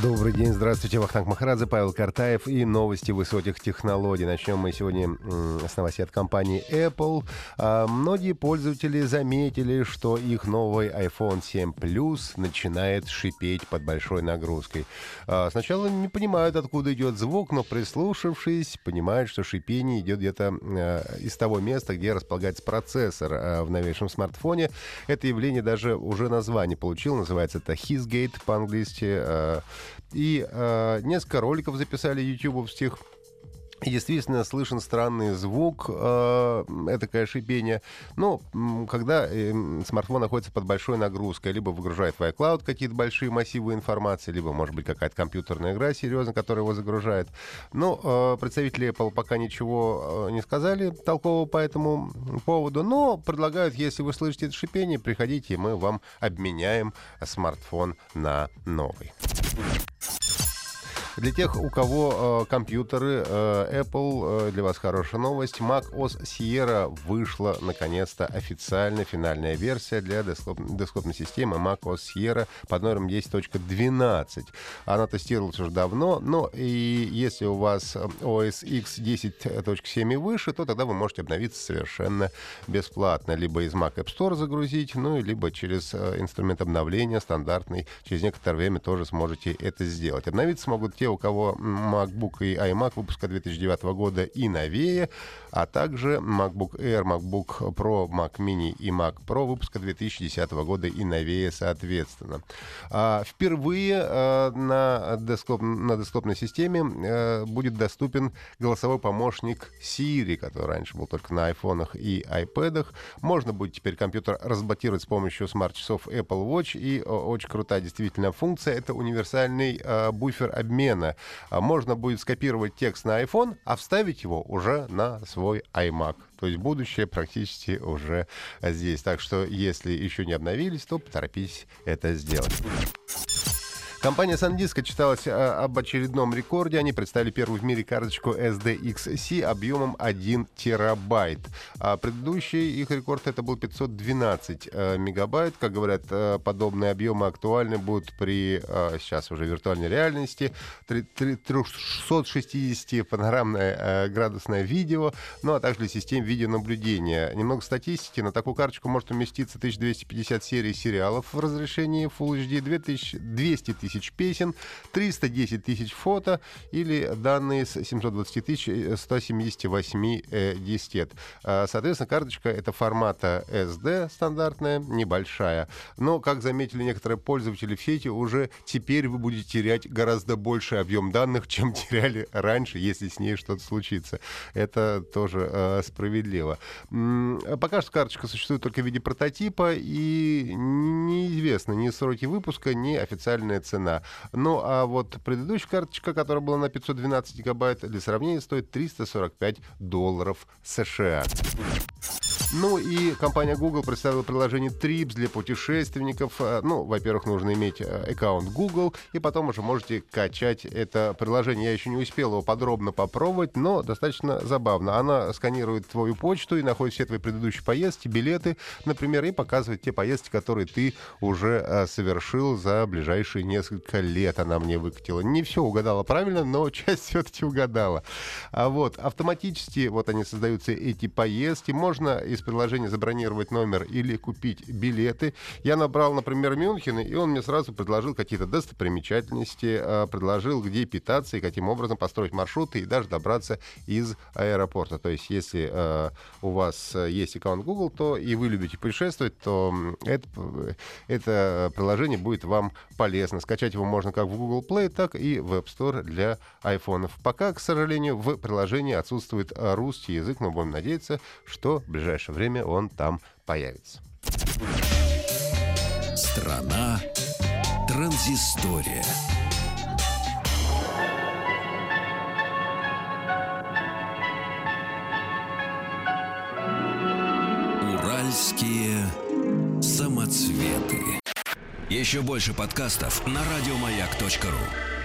Добрый день, здравствуйте, Вахтанг Махарадзе, Павел Картаев и новости высоких технологий. Начнем мы сегодня с новостей от компании Apple. А, многие пользователи заметили, что их новый iPhone 7 Plus начинает шипеть под большой нагрузкой. А, сначала не понимают, откуда идет звук, но прислушавшись, понимают, что шипение идет где-то а, из того места, где располагается процессор в новейшем смартфоне. Это явление даже уже название получило, называется это Hissgate по-английски. И э, несколько роликов записали ютубовских. Действительно слышен странный звук, э, это шипение. Но когда э, смартфон находится под большой нагрузкой, либо выгружает в iCloud какие-то большие массивы информации, либо, может быть, какая-то компьютерная игра серьезно, которая его загружает. Но э, представители Apple пока ничего э, не сказали толкового по этому поводу, но предлагают, если вы слышите это шипение, приходите, и мы вам обменяем смартфон на новый. Thank you. Для тех, у кого э, компьютеры э, Apple, э, для вас хорошая новость. Mac OS Sierra вышла наконец-то официально финальная версия для десктоп, десктопной системы Mac OS Sierra под номером 10.12. Она тестировалась уже давно, но и если у вас OS X 10.7 и выше, то тогда вы можете обновиться совершенно бесплатно. Либо из Mac App Store загрузить, ну, и либо через э, инструмент обновления стандартный. Через некоторое время тоже сможете это сделать. Обновиться смогут те, у кого MacBook и iMac выпуска 2009 года и новее, а также MacBook Air, MacBook Pro, Mac Mini и Mac Pro выпуска 2010 года и новее, соответственно. А, впервые а, на, десктоп, на десктопной системе а, будет доступен голосовой помощник Siri, который раньше был только на айфонах и iPad. Можно будет теперь компьютер разблокировать с помощью смарт-часов Apple Watch. И очень крутая действительно функция — это универсальный буфер обмена одновременно. А можно будет скопировать текст на iPhone, а вставить его уже на свой iMac. То есть будущее практически уже здесь. Так что, если еще не обновились, то поторопитесь это сделать. Компания SanDisk отчиталась а, об очередном рекорде. Они представили первую в мире карточку SDXC объемом 1 терабайт. А предыдущий их рекорд это был 512 э, мегабайт. Как говорят, э, подобные объемы актуальны будут при э, сейчас уже виртуальной реальности. 360 панорамное градусное видео, ну а также для систем видеонаблюдения. Немного статистики. На такую карточку может уместиться 1250 серий сериалов в разрешении Full HD, 2000, 200 тысяч тысяч песен, 310 тысяч фото или данные с 720 тысяч 178 э, дискет. А, соответственно, карточка это формата SD стандартная, небольшая. Но, как заметили некоторые пользователи в сети, уже теперь вы будете терять гораздо больший объем данных, чем теряли раньше, если с ней что-то случится. Это тоже э, справедливо. Пока что карточка существует только в виде прототипа, и неизвестно ни сроки выпуска, ни официальная цена цена. Ну, а вот предыдущая карточка, которая была на 512 гигабайт, для сравнения стоит 345 долларов США. Ну и компания Google представила приложение Trips для путешественников. Э, ну, во-первых, нужно иметь э, аккаунт Google, и потом уже можете качать это приложение. Я еще не успел его подробно попробовать, но достаточно забавно. Она сканирует твою почту и находит все твои предыдущие поездки, билеты, например, и показывает те поездки, которые ты уже э, совершил за ближайшие несколько лет. Она мне выкатила. Не все угадала правильно, но часть все-таки угадала. А вот автоматически вот они создаются эти поездки. Можно из приложения забронировать номер или купить билеты. Я набрал, например, Мюнхен, и он мне сразу предложил какие-то достопримечательности, а, предложил, где питаться и каким образом построить маршруты и даже добраться из аэропорта. То есть, если э, у вас есть аккаунт Google, то и вы любите путешествовать, то это, это приложение будет вам полезно. Скачать его можно как в Google Play, так и в App Store для iPhone. Пока, к сожалению, в приложении отсутствует русский язык, но будем надеяться, что в ближайшее ближайшее время он там появится. Страна транзистория. Уральские самоцветы. Еще больше подкастов на радиомаяк.ру.